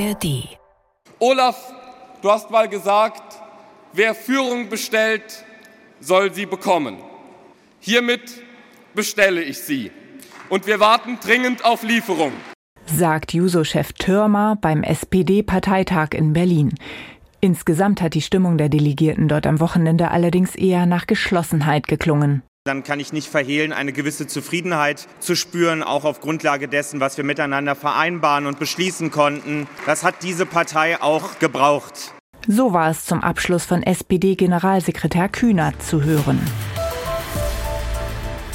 ARD. Olaf, du hast mal gesagt, wer Führung bestellt, soll sie bekommen. Hiermit bestelle ich sie. Und wir warten dringend auf Lieferung. Sagt Juso-Chef Türmer beim SPD-Parteitag in Berlin. Insgesamt hat die Stimmung der Delegierten dort am Wochenende allerdings eher nach Geschlossenheit geklungen. Dann kann ich nicht verhehlen, eine gewisse Zufriedenheit zu spüren, auch auf Grundlage dessen, was wir miteinander vereinbaren und beschließen konnten. Das hat diese Partei auch gebraucht. So war es zum Abschluss von SPD-Generalsekretär Kühnert zu hören.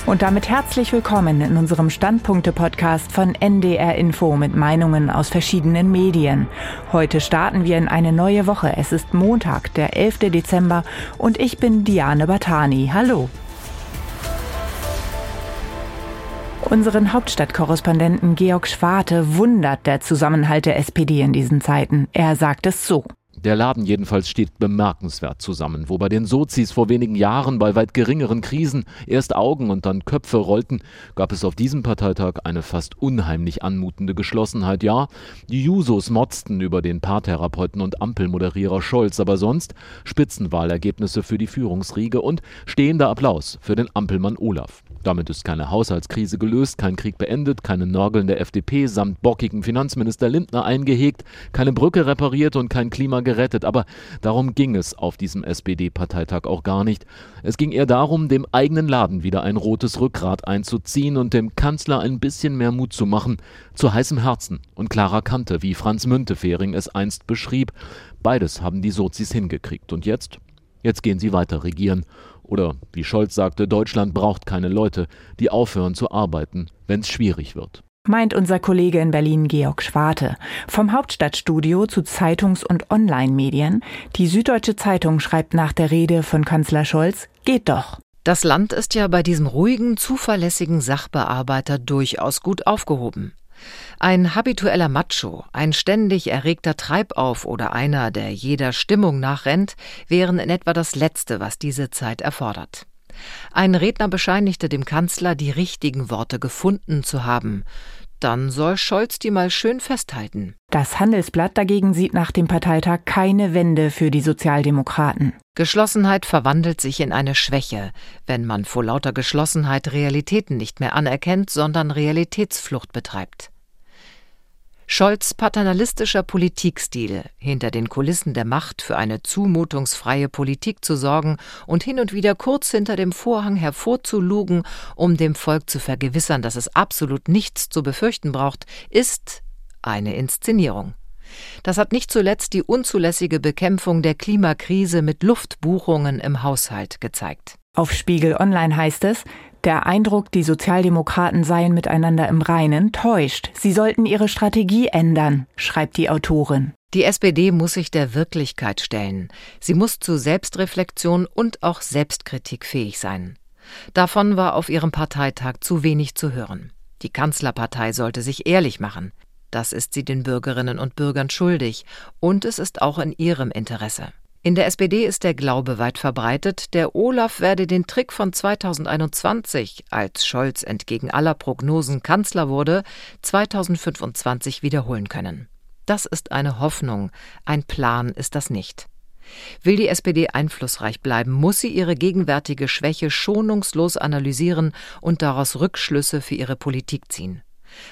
Und damit herzlich willkommen in unserem Standpunkte-Podcast von NDR Info mit Meinungen aus verschiedenen Medien. Heute starten wir in eine neue Woche. Es ist Montag, der 11. Dezember und ich bin Diane Batani. Hallo. Unseren Hauptstadtkorrespondenten Georg Schwarte wundert der Zusammenhalt der SPD in diesen Zeiten. Er sagt es so. Der Laden jedenfalls steht bemerkenswert zusammen. Wo bei den Sozis vor wenigen Jahren bei weit geringeren Krisen erst Augen und dann Köpfe rollten, gab es auf diesem Parteitag eine fast unheimlich anmutende Geschlossenheit. Ja, die Jusos motzten über den Paartherapeuten und Ampelmoderierer Scholz, aber sonst Spitzenwahlergebnisse für die Führungsriege und stehender Applaus für den Ampelmann Olaf. Damit ist keine Haushaltskrise gelöst, kein Krieg beendet, keine Nörgeln der FDP samt bockigen Finanzminister Lindner eingehegt, keine Brücke repariert und kein Klima gerettet. Aber darum ging es auf diesem SPD-Parteitag auch gar nicht. Es ging eher darum, dem eigenen Laden wieder ein rotes Rückgrat einzuziehen und dem Kanzler ein bisschen mehr Mut zu machen, zu heißem Herzen und klarer Kante, wie Franz Müntefering es einst beschrieb. Beides haben die Sozis hingekriegt. Und jetzt? Jetzt gehen sie weiter regieren. Oder, wie Scholz sagte, Deutschland braucht keine Leute, die aufhören zu arbeiten, wenn es schwierig wird. Meint unser Kollege in Berlin Georg Schwarte. Vom Hauptstadtstudio zu Zeitungs- und Online-Medien. Die Süddeutsche Zeitung schreibt nach der Rede von Kanzler Scholz, geht doch. Das Land ist ja bei diesem ruhigen, zuverlässigen Sachbearbeiter durchaus gut aufgehoben. Ein habitueller Macho, ein ständig erregter Treibauf oder einer, der jeder Stimmung nachrennt, wären in etwa das Letzte, was diese Zeit erfordert. Ein Redner bescheinigte dem Kanzler, die richtigen Worte gefunden zu haben. Dann soll Scholz die mal schön festhalten. Das Handelsblatt dagegen sieht nach dem Parteitag keine Wende für die Sozialdemokraten. Geschlossenheit verwandelt sich in eine Schwäche, wenn man vor lauter Geschlossenheit Realitäten nicht mehr anerkennt, sondern Realitätsflucht betreibt. Scholz paternalistischer Politikstil, hinter den Kulissen der Macht für eine zumutungsfreie Politik zu sorgen und hin und wieder kurz hinter dem Vorhang hervorzulugen, um dem Volk zu vergewissern, dass es absolut nichts zu befürchten braucht, ist eine Inszenierung. Das hat nicht zuletzt die unzulässige Bekämpfung der Klimakrise mit Luftbuchungen im Haushalt gezeigt. Auf Spiegel Online heißt es, der Eindruck, die Sozialdemokraten seien miteinander im Reinen, täuscht. Sie sollten ihre Strategie ändern, schreibt die Autorin. Die SPD muss sich der Wirklichkeit stellen. Sie muss zu Selbstreflexion und auch Selbstkritik fähig sein. Davon war auf ihrem Parteitag zu wenig zu hören. Die Kanzlerpartei sollte sich ehrlich machen. Das ist sie den Bürgerinnen und Bürgern schuldig, und es ist auch in ihrem Interesse. In der SPD ist der Glaube weit verbreitet, der Olaf werde den Trick von 2021, als Scholz entgegen aller Prognosen Kanzler wurde, 2025 wiederholen können. Das ist eine Hoffnung, ein Plan ist das nicht. Will die SPD einflussreich bleiben, muss sie ihre gegenwärtige Schwäche schonungslos analysieren und daraus Rückschlüsse für ihre Politik ziehen.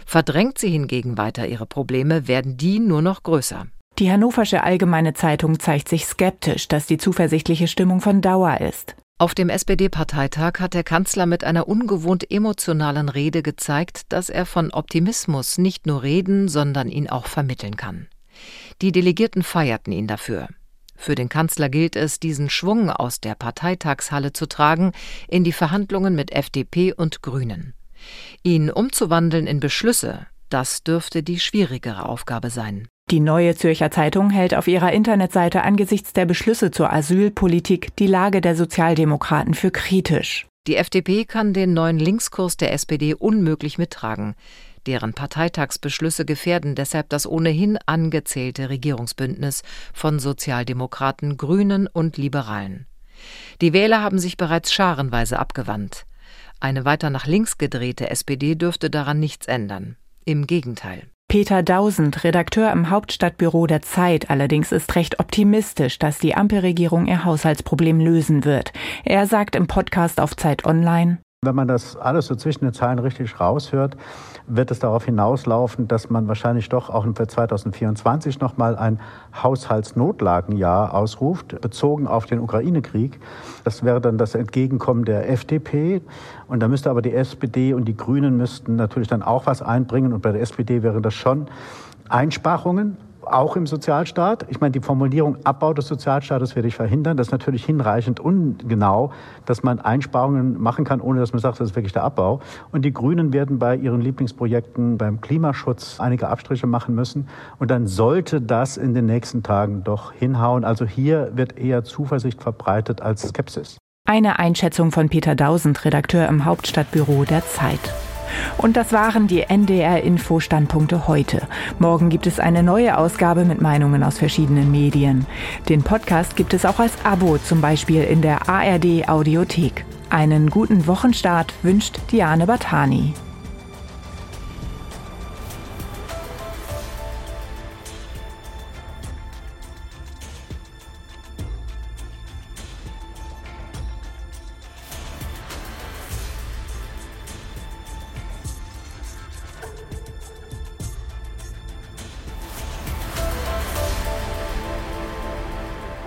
Verdrängt sie hingegen weiter ihre Probleme, werden die nur noch größer. Die Hannoversche Allgemeine Zeitung zeigt sich skeptisch, dass die zuversichtliche Stimmung von Dauer ist. Auf dem SPD-Parteitag hat der Kanzler mit einer ungewohnt emotionalen Rede gezeigt, dass er von Optimismus nicht nur reden, sondern ihn auch vermitteln kann. Die Delegierten feierten ihn dafür. Für den Kanzler gilt es, diesen Schwung aus der Parteitagshalle zu tragen in die Verhandlungen mit FDP und Grünen. Ihn umzuwandeln in Beschlüsse, das dürfte die schwierigere Aufgabe sein. Die Neue Zürcher Zeitung hält auf ihrer Internetseite angesichts der Beschlüsse zur Asylpolitik die Lage der Sozialdemokraten für kritisch. Die FDP kann den neuen Linkskurs der SPD unmöglich mittragen. Deren Parteitagsbeschlüsse gefährden deshalb das ohnehin angezählte Regierungsbündnis von Sozialdemokraten, Grünen und Liberalen. Die Wähler haben sich bereits scharenweise abgewandt. Eine weiter nach links gedrehte SPD dürfte daran nichts ändern. Im Gegenteil. Peter Dausend, Redakteur im Hauptstadtbüro der Zeit, allerdings ist recht optimistisch, dass die Ampelregierung ihr Haushaltsproblem lösen wird. Er sagt im Podcast auf Zeit Online, wenn man das alles so zwischen den Zeilen richtig raushört, wird es darauf hinauslaufen, dass man wahrscheinlich doch auch für 2024 nochmal ein Haushaltsnotlagenjahr ausruft, bezogen auf den Ukraine-Krieg. Das wäre dann das Entgegenkommen der FDP. Und da müsste aber die SPD und die Grünen müssten natürlich dann auch was einbringen. Und bei der SPD wären das schon Einsparungen, auch im Sozialstaat. Ich meine, die Formulierung Abbau des Sozialstaates werde ich verhindern. Das ist natürlich hinreichend ungenau, dass man Einsparungen machen kann, ohne dass man sagt, das ist wirklich der Abbau. Und die Grünen werden bei ihren Lieblingsprojekten beim Klimaschutz einige Abstriche machen müssen. Und dann sollte das in den nächsten Tagen doch hinhauen. Also hier wird eher Zuversicht verbreitet als Skepsis. Eine Einschätzung von Peter Dausend, Redakteur im Hauptstadtbüro der Zeit. Und das waren die NDR-Info-Standpunkte heute. Morgen gibt es eine neue Ausgabe mit Meinungen aus verschiedenen Medien. Den Podcast gibt es auch als Abo, zum Beispiel in der ARD Audiothek. Einen guten Wochenstart wünscht Diane Batani.